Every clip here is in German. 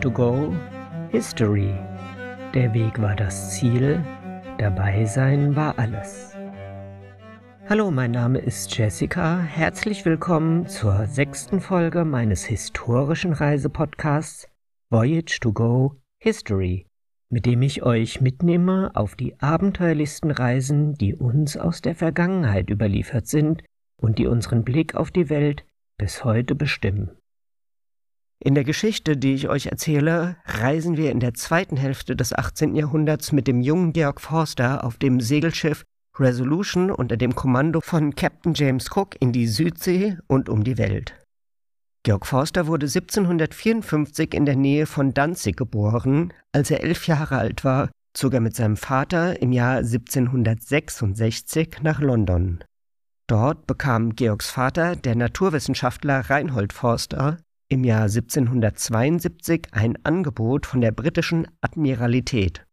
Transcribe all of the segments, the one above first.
to go, History. Der Weg war das Ziel, dabei sein war alles. Hallo, mein Name ist Jessica. Herzlich willkommen zur sechsten Folge meines historischen Reisepodcasts Voyage to Go History, mit dem ich euch mitnehme auf die abenteuerlichsten Reisen, die uns aus der Vergangenheit überliefert sind und die unseren Blick auf die Welt bis heute bestimmen. In der Geschichte, die ich euch erzähle, reisen wir in der zweiten Hälfte des 18. Jahrhunderts mit dem jungen Georg Forster auf dem Segelschiff Resolution unter dem Kommando von Captain James Cook in die Südsee und um die Welt. Georg Forster wurde 1754 in der Nähe von Danzig geboren. Als er elf Jahre alt war, zog er mit seinem Vater im Jahr 1766 nach London. Dort bekam Georgs Vater, der Naturwissenschaftler Reinhold Forster, im Jahr 1772 ein Angebot von der britischen Admiralität.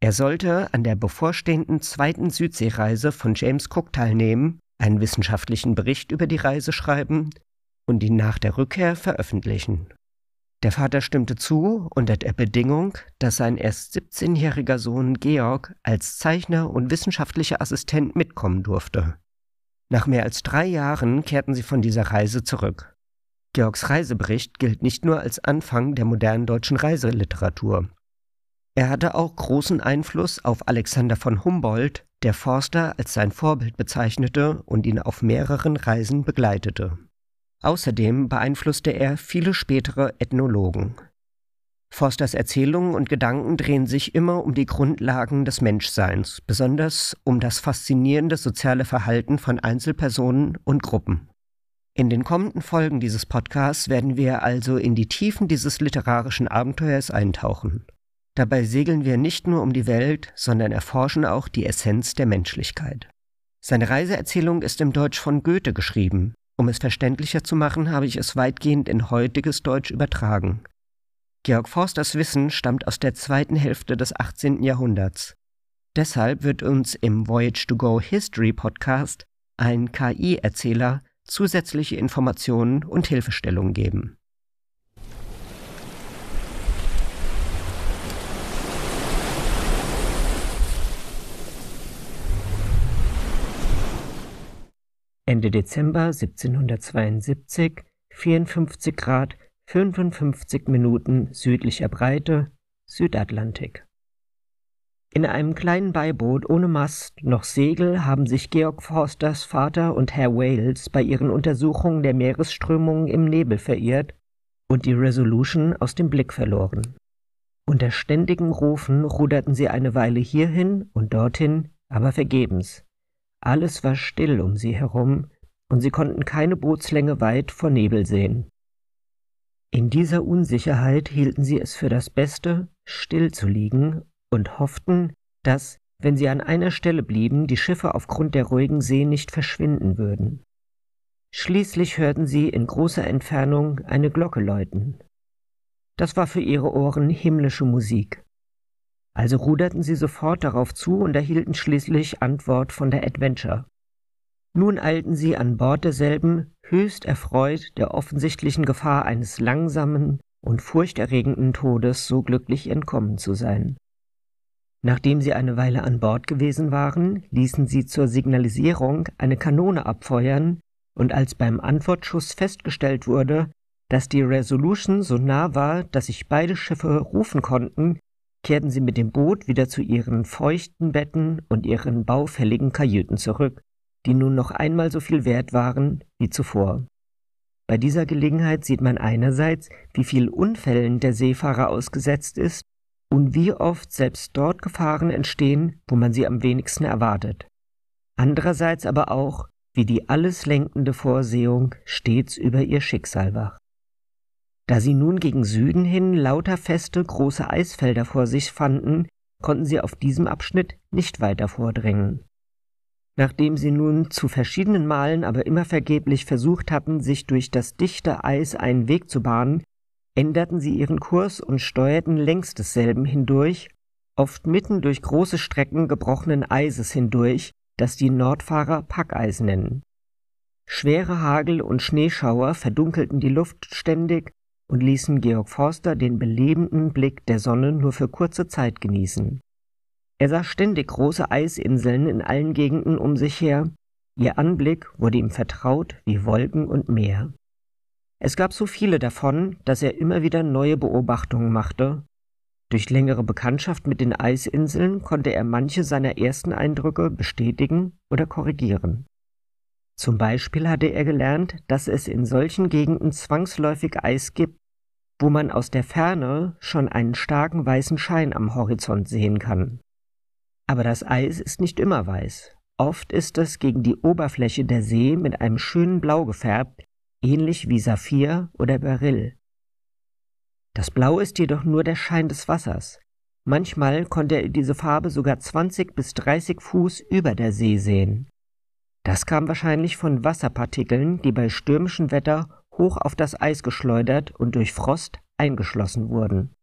Er sollte an der bevorstehenden zweiten Südseereise von James Cook teilnehmen, einen wissenschaftlichen Bericht über die Reise schreiben und ihn nach der Rückkehr veröffentlichen. Der Vater stimmte zu unter der Bedingung, dass sein erst 17-jähriger Sohn Georg als Zeichner und wissenschaftlicher Assistent mitkommen durfte. Nach mehr als drei Jahren kehrten sie von dieser Reise zurück. Georgs Reisebericht gilt nicht nur als Anfang der modernen deutschen Reiseliteratur. Er hatte auch großen Einfluss auf Alexander von Humboldt, der Forster als sein Vorbild bezeichnete und ihn auf mehreren Reisen begleitete. Außerdem beeinflusste er viele spätere Ethnologen. Forsters Erzählungen und Gedanken drehen sich immer um die Grundlagen des Menschseins, besonders um das faszinierende soziale Verhalten von Einzelpersonen und Gruppen. In den kommenden Folgen dieses Podcasts werden wir also in die Tiefen dieses literarischen Abenteuers eintauchen. Dabei segeln wir nicht nur um die Welt, sondern erforschen auch die Essenz der Menschlichkeit. Seine Reiseerzählung ist im Deutsch von Goethe geschrieben. Um es verständlicher zu machen, habe ich es weitgehend in heutiges Deutsch übertragen. Georg Forsters Wissen stammt aus der zweiten Hälfte des 18. Jahrhunderts. Deshalb wird uns im Voyage to Go History Podcast ein KI-Erzähler zusätzliche Informationen und Hilfestellungen geben. Ende Dezember 1772, 54 Grad 55 Minuten südlicher Breite, Südatlantik. In einem kleinen Beiboot ohne Mast noch Segel haben sich Georg Forsters Vater und Herr Wales bei ihren Untersuchungen der Meeresströmungen im Nebel verirrt und die Resolution aus dem Blick verloren. Unter ständigem Rufen ruderten sie eine Weile hierhin und dorthin, aber vergebens. Alles war still um sie herum, und sie konnten keine Bootslänge weit vor Nebel sehen. In dieser Unsicherheit hielten sie es für das Beste, still zu liegen und hofften, dass, wenn sie an einer Stelle blieben, die Schiffe aufgrund der ruhigen See nicht verschwinden würden. Schließlich hörten sie in großer Entfernung eine Glocke läuten. Das war für ihre Ohren himmlische Musik. Also ruderten sie sofort darauf zu und erhielten schließlich Antwort von der Adventure. Nun eilten sie an Bord derselben, höchst erfreut der offensichtlichen Gefahr eines langsamen und furchterregenden Todes so glücklich entkommen zu sein. Nachdem sie eine Weile an Bord gewesen waren, ließen sie zur Signalisierung eine Kanone abfeuern, und als beim Antwortschuss festgestellt wurde, dass die Resolution so nah war, dass sich beide Schiffe rufen konnten, kehrten sie mit dem Boot wieder zu ihren feuchten Betten und ihren baufälligen Kajüten zurück, die nun noch einmal so viel wert waren wie zuvor. Bei dieser Gelegenheit sieht man einerseits, wie viel Unfällen der Seefahrer ausgesetzt ist und wie oft selbst dort Gefahren entstehen, wo man sie am wenigsten erwartet. Andererseits aber auch, wie die alles lenkende Vorsehung stets über ihr Schicksal wacht. Da sie nun gegen Süden hin lauter feste große Eisfelder vor sich fanden, konnten sie auf diesem Abschnitt nicht weiter vordringen. Nachdem sie nun zu verschiedenen Malen aber immer vergeblich versucht hatten, sich durch das dichte Eis einen Weg zu bahnen, änderten sie ihren Kurs und steuerten längs desselben hindurch, oft mitten durch große Strecken gebrochenen Eises hindurch, das die Nordfahrer Packeis nennen. Schwere Hagel und Schneeschauer verdunkelten die Luft ständig, und ließen Georg Forster den belebenden Blick der Sonne nur für kurze Zeit genießen. Er sah ständig große Eisinseln in allen Gegenden um sich her, ihr Anblick wurde ihm vertraut wie Wolken und Meer. Es gab so viele davon, dass er immer wieder neue Beobachtungen machte. Durch längere Bekanntschaft mit den Eisinseln konnte er manche seiner ersten Eindrücke bestätigen oder korrigieren. Zum Beispiel hatte er gelernt, dass es in solchen Gegenden zwangsläufig Eis gibt, wo man aus der Ferne schon einen starken weißen Schein am Horizont sehen kann. Aber das Eis ist nicht immer weiß. Oft ist es gegen die Oberfläche der See mit einem schönen Blau gefärbt, ähnlich wie Saphir oder Beryl. Das Blau ist jedoch nur der Schein des Wassers. Manchmal konnte er diese Farbe sogar 20 bis 30 Fuß über der See sehen. Das kam wahrscheinlich von Wasserpartikeln, die bei stürmischem Wetter hoch auf das Eis geschleudert und durch Frost eingeschlossen wurden.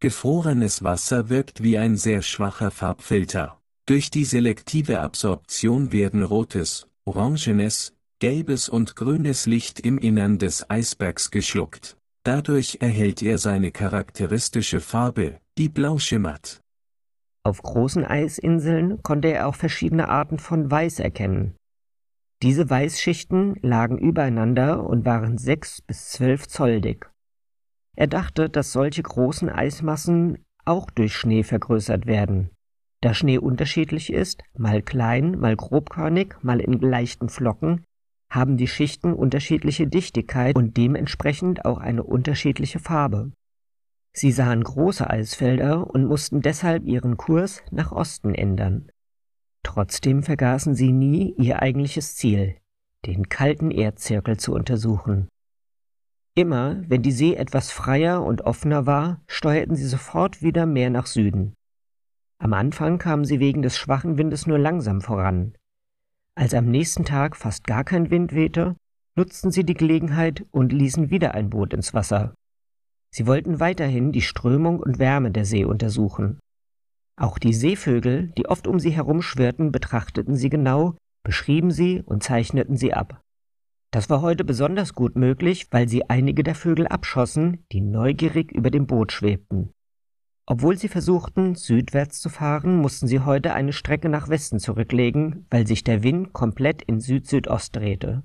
Gefrorenes Wasser wirkt wie ein sehr schwacher Farbfilter. Durch die selektive Absorption werden rotes, orangenes, gelbes und grünes Licht im Innern des Eisbergs geschluckt. Dadurch erhält er seine charakteristische Farbe, die blau schimmert. Auf großen Eisinseln konnte er auch verschiedene Arten von Weiß erkennen. Diese Weißschichten lagen übereinander und waren sechs bis zwölf Zoll dick. Er dachte, dass solche großen Eismassen auch durch Schnee vergrößert werden. Da Schnee unterschiedlich ist, mal klein, mal grobkörnig, mal in leichten Flocken, haben die Schichten unterschiedliche Dichtigkeit und dementsprechend auch eine unterschiedliche Farbe. Sie sahen große Eisfelder und mussten deshalb ihren Kurs nach Osten ändern. Trotzdem vergaßen sie nie ihr eigentliches Ziel, den kalten Erdzirkel zu untersuchen. Immer, wenn die See etwas freier und offener war, steuerten sie sofort wieder mehr nach Süden. Am Anfang kamen sie wegen des schwachen Windes nur langsam voran, als am nächsten Tag fast gar kein Wind wehte, nutzten sie die Gelegenheit und ließen wieder ein Boot ins Wasser. Sie wollten weiterhin die Strömung und Wärme der See untersuchen. Auch die Seevögel, die oft um sie herumschwirrten, betrachteten sie genau, beschrieben sie und zeichneten sie ab. Das war heute besonders gut möglich, weil sie einige der Vögel abschossen, die neugierig über dem Boot schwebten. Obwohl sie versuchten, südwärts zu fahren, mussten sie heute eine Strecke nach Westen zurücklegen, weil sich der Wind komplett in Süd-Südost drehte.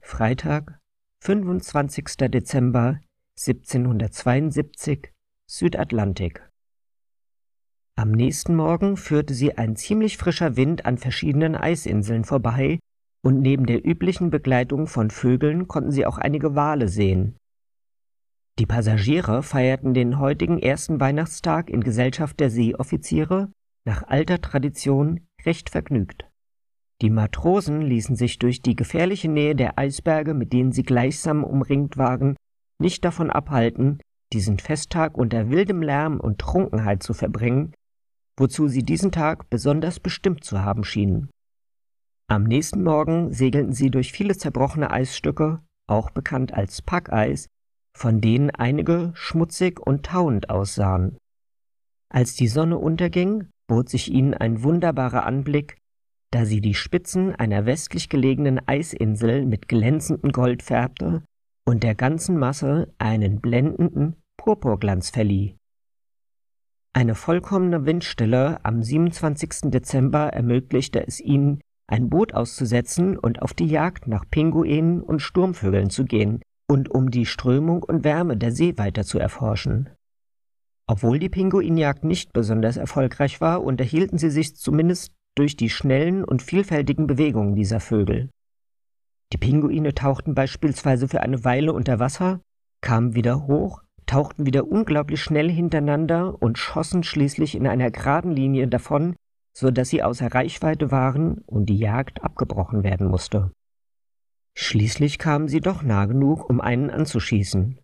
Freitag, 25. Dezember 1772, Südatlantik. Am nächsten Morgen führte sie ein ziemlich frischer Wind an verschiedenen Eisinseln vorbei, und neben der üblichen Begleitung von Vögeln konnten sie auch einige Wale sehen. Die Passagiere feierten den heutigen ersten Weihnachtstag in Gesellschaft der Seeoffiziere nach alter Tradition recht vergnügt. Die Matrosen ließen sich durch die gefährliche Nähe der Eisberge, mit denen sie gleichsam umringt waren, nicht davon abhalten, diesen Festtag unter wildem Lärm und Trunkenheit zu verbringen, wozu sie diesen Tag besonders bestimmt zu haben schienen. Am nächsten Morgen segelten sie durch viele zerbrochene Eisstücke, auch bekannt als Packeis, von denen einige schmutzig und tauend aussahen. Als die Sonne unterging, bot sich ihnen ein wunderbarer Anblick, da sie die Spitzen einer westlich gelegenen Eisinsel mit glänzendem Gold färbte und der ganzen Masse einen blendenden Purpurglanz verlieh. Eine vollkommene Windstille am 27. Dezember ermöglichte es ihnen, ein Boot auszusetzen und auf die Jagd nach Pinguinen und Sturmvögeln zu gehen und um die Strömung und Wärme der See weiter zu erforschen. Obwohl die Pinguinjagd nicht besonders erfolgreich war, unterhielten sie sich zumindest durch die schnellen und vielfältigen Bewegungen dieser Vögel. Die Pinguine tauchten beispielsweise für eine Weile unter Wasser, kamen wieder hoch tauchten wieder unglaublich schnell hintereinander und schossen schließlich in einer geraden Linie davon, so dass sie außer Reichweite waren und die Jagd abgebrochen werden musste. Schließlich kamen sie doch nah genug, um einen anzuschießen.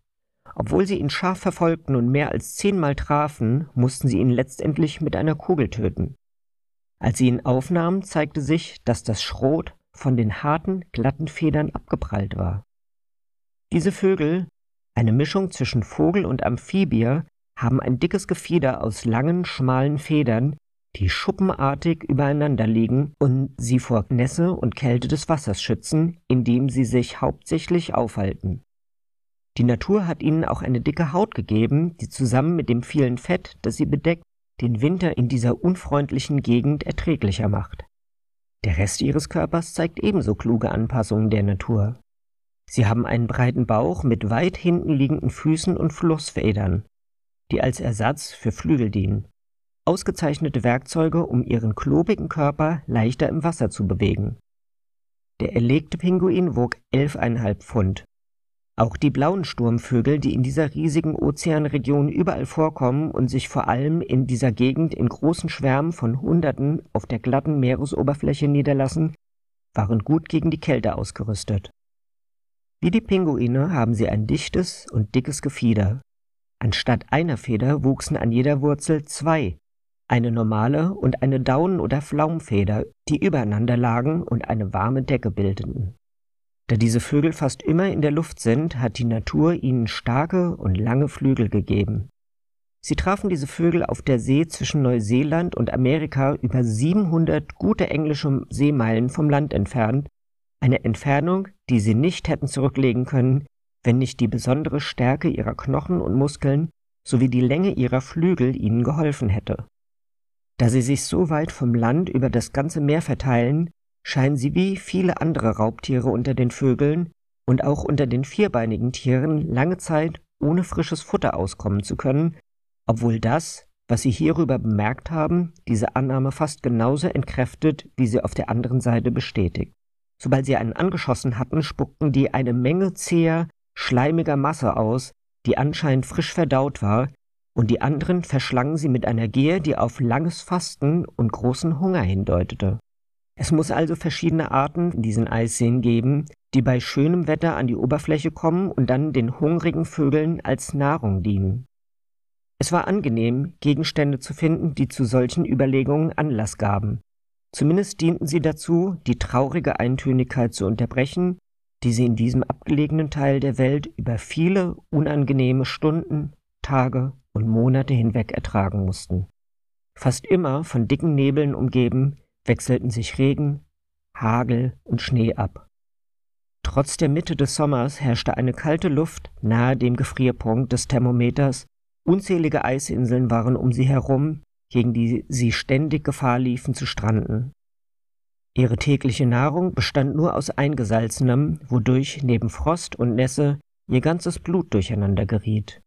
Obwohl sie ihn scharf verfolgten und mehr als zehnmal trafen, mussten sie ihn letztendlich mit einer Kugel töten. Als sie ihn aufnahmen, zeigte sich, dass das Schrot von den harten, glatten Federn abgeprallt war. Diese Vögel eine Mischung zwischen Vogel und Amphibie, haben ein dickes Gefieder aus langen, schmalen Federn, die schuppenartig übereinander liegen und sie vor Nässe und Kälte des Wassers schützen, in dem sie sich hauptsächlich aufhalten. Die Natur hat ihnen auch eine dicke Haut gegeben, die zusammen mit dem vielen Fett, das sie bedeckt, den Winter in dieser unfreundlichen Gegend erträglicher macht. Der Rest ihres Körpers zeigt ebenso kluge Anpassungen der Natur. Sie haben einen breiten Bauch mit weit hinten liegenden Füßen und Flussfedern, die als Ersatz für Flügel dienen. Ausgezeichnete Werkzeuge, um ihren klobigen Körper leichter im Wasser zu bewegen. Der erlegte Pinguin wog 11,5 Pfund. Auch die blauen Sturmvögel, die in dieser riesigen Ozeanregion überall vorkommen und sich vor allem in dieser Gegend in großen Schwärmen von Hunderten auf der glatten Meeresoberfläche niederlassen, waren gut gegen die Kälte ausgerüstet. Wie die Pinguine haben sie ein dichtes und dickes Gefieder. Anstatt einer Feder wuchsen an jeder Wurzel zwei, eine normale und eine Daunen- oder Flaumfeder, die übereinander lagen und eine warme Decke bildeten. Da diese Vögel fast immer in der Luft sind, hat die Natur ihnen starke und lange Flügel gegeben. Sie trafen diese Vögel auf der See zwischen Neuseeland und Amerika über 700 gute englische Seemeilen vom Land entfernt, eine Entfernung, die sie nicht hätten zurücklegen können, wenn nicht die besondere Stärke ihrer Knochen und Muskeln sowie die Länge ihrer Flügel ihnen geholfen hätte. Da sie sich so weit vom Land über das ganze Meer verteilen, scheinen sie wie viele andere Raubtiere unter den Vögeln und auch unter den vierbeinigen Tieren lange Zeit ohne frisches Futter auskommen zu können, obwohl das, was sie hierüber bemerkt haben, diese Annahme fast genauso entkräftet, wie sie auf der anderen Seite bestätigt. Sobald sie einen angeschossen hatten, spuckten die eine Menge zäher, schleimiger Masse aus, die anscheinend frisch verdaut war, und die anderen verschlangen sie mit einer Gier, die auf langes Fasten und großen Hunger hindeutete. Es muss also verschiedene Arten in diesen Eisseen geben, die bei schönem Wetter an die Oberfläche kommen und dann den hungrigen Vögeln als Nahrung dienen. Es war angenehm, Gegenstände zu finden, die zu solchen Überlegungen Anlass gaben. Zumindest dienten sie dazu, die traurige Eintönigkeit zu unterbrechen, die sie in diesem abgelegenen Teil der Welt über viele unangenehme Stunden, Tage und Monate hinweg ertragen mussten. Fast immer von dicken Nebeln umgeben, wechselten sich Regen, Hagel und Schnee ab. Trotz der Mitte des Sommers herrschte eine kalte Luft nahe dem Gefrierpunkt des Thermometers, unzählige Eisinseln waren um sie herum, gegen die sie ständig Gefahr liefen zu stranden. Ihre tägliche Nahrung bestand nur aus eingesalzenem, wodurch neben Frost und Nässe ihr ganzes Blut durcheinander geriet.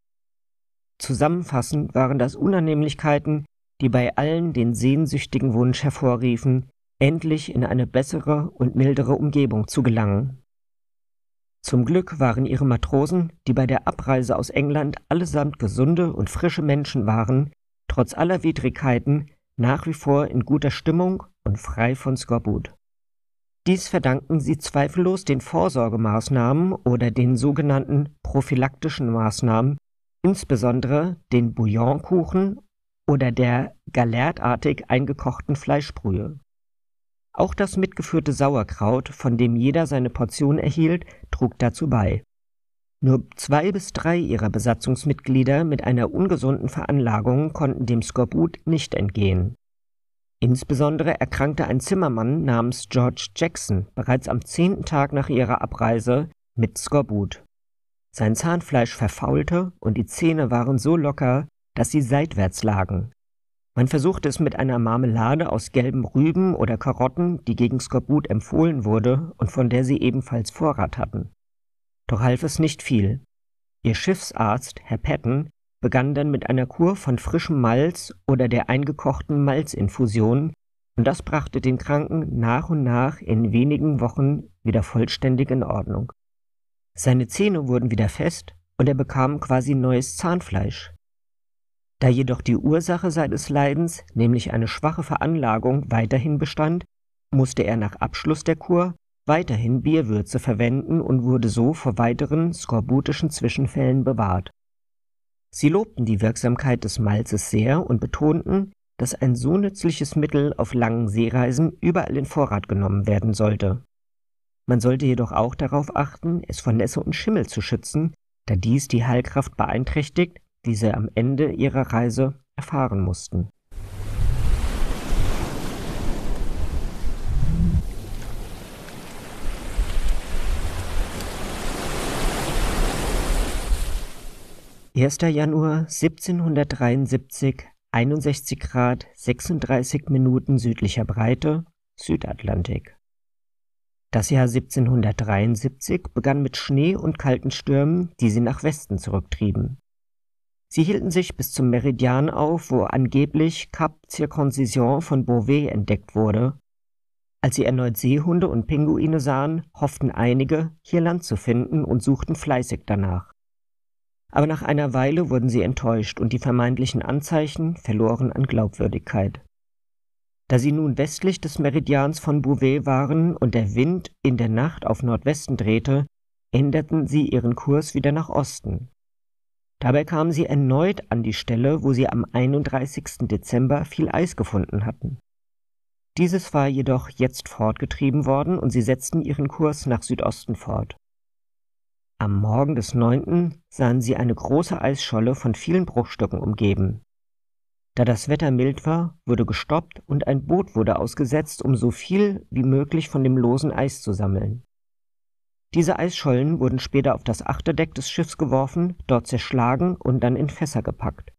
Zusammenfassend waren das Unannehmlichkeiten, die bei allen den sehnsüchtigen Wunsch hervorriefen, endlich in eine bessere und mildere Umgebung zu gelangen. Zum Glück waren ihre Matrosen, die bei der Abreise aus England allesamt gesunde und frische Menschen waren, trotz aller Widrigkeiten nach wie vor in guter Stimmung und frei von Skorbut. Dies verdanken sie zweifellos den Vorsorgemaßnahmen oder den sogenannten prophylaktischen Maßnahmen, insbesondere den Bouillonkuchen oder der galertartig eingekochten Fleischbrühe. Auch das mitgeführte Sauerkraut, von dem jeder seine Portion erhielt, trug dazu bei. Nur zwei bis drei ihrer Besatzungsmitglieder mit einer ungesunden Veranlagung konnten dem Skorbut nicht entgehen. Insbesondere erkrankte ein Zimmermann namens George Jackson bereits am zehnten Tag nach ihrer Abreise mit Skorbut. Sein Zahnfleisch verfaulte und die Zähne waren so locker, dass sie seitwärts lagen. Man versuchte es mit einer Marmelade aus gelben Rüben oder Karotten, die gegen Skorbut empfohlen wurde und von der sie ebenfalls Vorrat hatten. Doch half es nicht viel. Ihr Schiffsarzt, Herr Patton, begann dann mit einer Kur von frischem Malz oder der eingekochten Malzinfusion, und das brachte den Kranken nach und nach in wenigen Wochen wieder vollständig in Ordnung. Seine Zähne wurden wieder fest und er bekam quasi neues Zahnfleisch. Da jedoch die Ursache seines Leidens, nämlich eine schwache Veranlagung, weiterhin bestand, musste er nach Abschluss der Kur weiterhin Bierwürze verwenden und wurde so vor weiteren skorbutischen Zwischenfällen bewahrt. Sie lobten die Wirksamkeit des Malzes sehr und betonten, dass ein so nützliches Mittel auf langen Seereisen überall in Vorrat genommen werden sollte. Man sollte jedoch auch darauf achten, es vor Nässe und Schimmel zu schützen, da dies die Heilkraft beeinträchtigt wie sie am Ende ihrer Reise erfahren mussten. Erster Januar 1773, 61 Grad 36 Minuten südlicher Breite, Südatlantik. Das Jahr 1773 begann mit Schnee und kalten Stürmen, die sie nach Westen zurücktrieben. Sie hielten sich bis zum Meridian auf, wo angeblich Cap Circoncision von Beauvais entdeckt wurde. Als sie erneut Seehunde und Pinguine sahen, hofften einige, hier Land zu finden und suchten fleißig danach. Aber nach einer Weile wurden sie enttäuscht und die vermeintlichen Anzeichen verloren an Glaubwürdigkeit. Da sie nun westlich des Meridians von Bouvet waren und der Wind in der Nacht auf Nordwesten drehte, änderten sie ihren Kurs wieder nach Osten. Dabei kamen sie erneut an die Stelle, wo sie am 31. Dezember viel Eis gefunden hatten. Dieses war jedoch jetzt fortgetrieben worden und sie setzten ihren Kurs nach Südosten fort. Am Morgen des 9. sahen sie eine große Eisscholle von vielen Bruchstücken umgeben. Da das Wetter mild war, wurde gestoppt und ein Boot wurde ausgesetzt, um so viel wie möglich von dem losen Eis zu sammeln. Diese Eisschollen wurden später auf das Achterdeck des Schiffs geworfen, dort zerschlagen und dann in Fässer gepackt.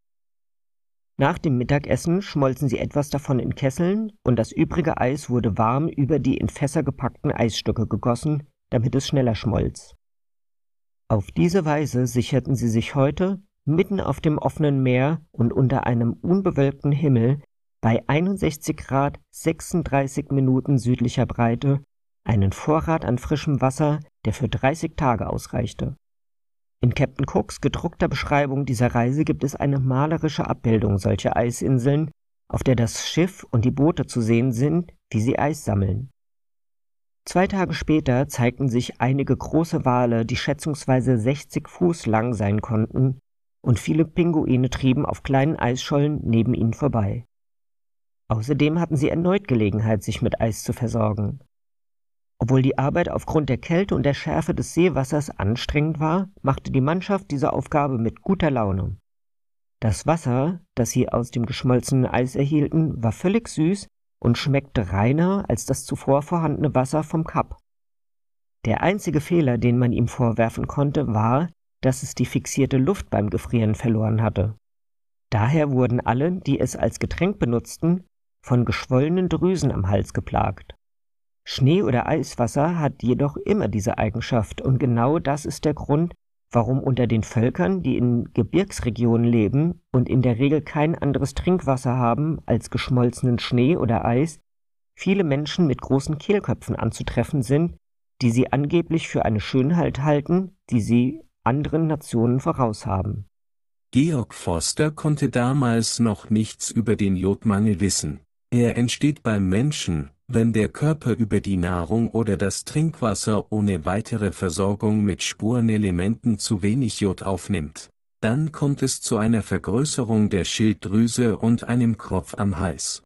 Nach dem Mittagessen schmolzen sie etwas davon in Kesseln und das übrige Eis wurde warm über die in Fässer gepackten Eisstücke gegossen, damit es schneller schmolz. Auf diese Weise sicherten sie sich heute, mitten auf dem offenen Meer und unter einem unbewölkten Himmel bei 61 Grad 36 Minuten südlicher Breite einen Vorrat an frischem Wasser, der für 30 Tage ausreichte. In Captain Cooks gedruckter Beschreibung dieser Reise gibt es eine malerische Abbildung solcher Eisinseln, auf der das Schiff und die Boote zu sehen sind, wie sie Eis sammeln. Zwei Tage später zeigten sich einige große Wale, die schätzungsweise 60 Fuß lang sein konnten, und viele Pinguine trieben auf kleinen Eisschollen neben ihnen vorbei. Außerdem hatten sie erneut Gelegenheit, sich mit Eis zu versorgen. Obwohl die Arbeit aufgrund der Kälte und der Schärfe des Seewassers anstrengend war, machte die Mannschaft diese Aufgabe mit guter Laune. Das Wasser, das sie aus dem geschmolzenen Eis erhielten, war völlig süß und schmeckte reiner als das zuvor vorhandene Wasser vom Kap. Der einzige Fehler, den man ihm vorwerfen konnte, war, dass es die fixierte Luft beim Gefrieren verloren hatte. Daher wurden alle, die es als Getränk benutzten, von geschwollenen Drüsen am Hals geplagt. Schnee oder Eiswasser hat jedoch immer diese Eigenschaft und genau das ist der Grund, warum unter den Völkern, die in Gebirgsregionen leben und in der Regel kein anderes Trinkwasser haben als geschmolzenen Schnee oder Eis, viele Menschen mit großen Kehlköpfen anzutreffen sind, die sie angeblich für eine Schönheit halten, die sie anderen Nationen voraus haben. Georg Forster konnte damals noch nichts über den Jodmangel wissen. Er entsteht beim Menschen, wenn der Körper über die Nahrung oder das Trinkwasser ohne weitere Versorgung mit Spurenelementen zu wenig Jod aufnimmt. Dann kommt es zu einer Vergrößerung der Schilddrüse und einem Kropf am Hals.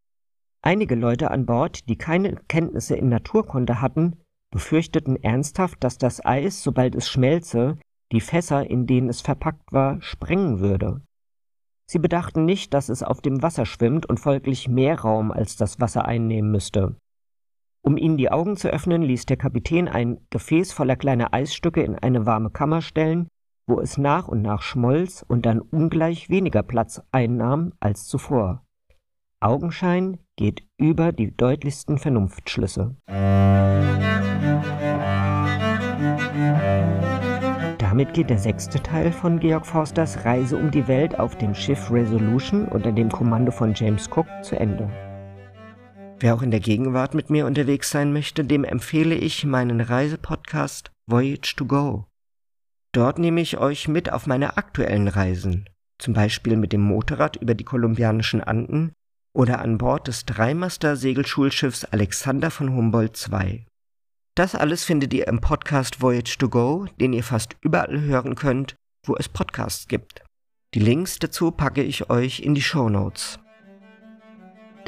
Einige Leute an Bord, die keine Kenntnisse in Naturkunde hatten, befürchteten ernsthaft, dass das Eis, sobald es schmelze, die Fässer, in denen es verpackt war, sprengen würde. Sie bedachten nicht, dass es auf dem Wasser schwimmt und folglich mehr Raum als das Wasser einnehmen müsste. Um ihnen die Augen zu öffnen, ließ der Kapitän ein Gefäß voller kleiner Eisstücke in eine warme Kammer stellen, wo es nach und nach schmolz und dann ungleich weniger Platz einnahm als zuvor. Augenschein geht über die deutlichsten Vernunftschlüsse. Damit geht der sechste Teil von Georg Forsters Reise um die Welt auf dem Schiff Resolution unter dem Kommando von James Cook zu Ende. Wer auch in der Gegenwart mit mir unterwegs sein möchte, dem empfehle ich meinen Reisepodcast Voyage to Go. Dort nehme ich euch mit auf meine aktuellen Reisen, zum Beispiel mit dem Motorrad über die kolumbianischen Anden oder an Bord des Dreimaster-Segelschulschiffs Alexander von Humboldt II. Das alles findet ihr im Podcast Voyage to Go, den ihr fast überall hören könnt, wo es Podcasts gibt. Die Links dazu packe ich euch in die Show Notes.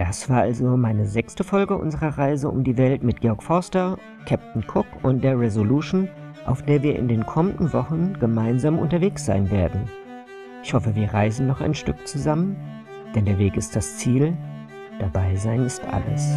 Das war also meine sechste Folge unserer Reise um die Welt mit Georg Forster, Captain Cook und der Resolution, auf der wir in den kommenden Wochen gemeinsam unterwegs sein werden. Ich hoffe, wir reisen noch ein Stück zusammen, denn der Weg ist das Ziel, dabei sein ist alles.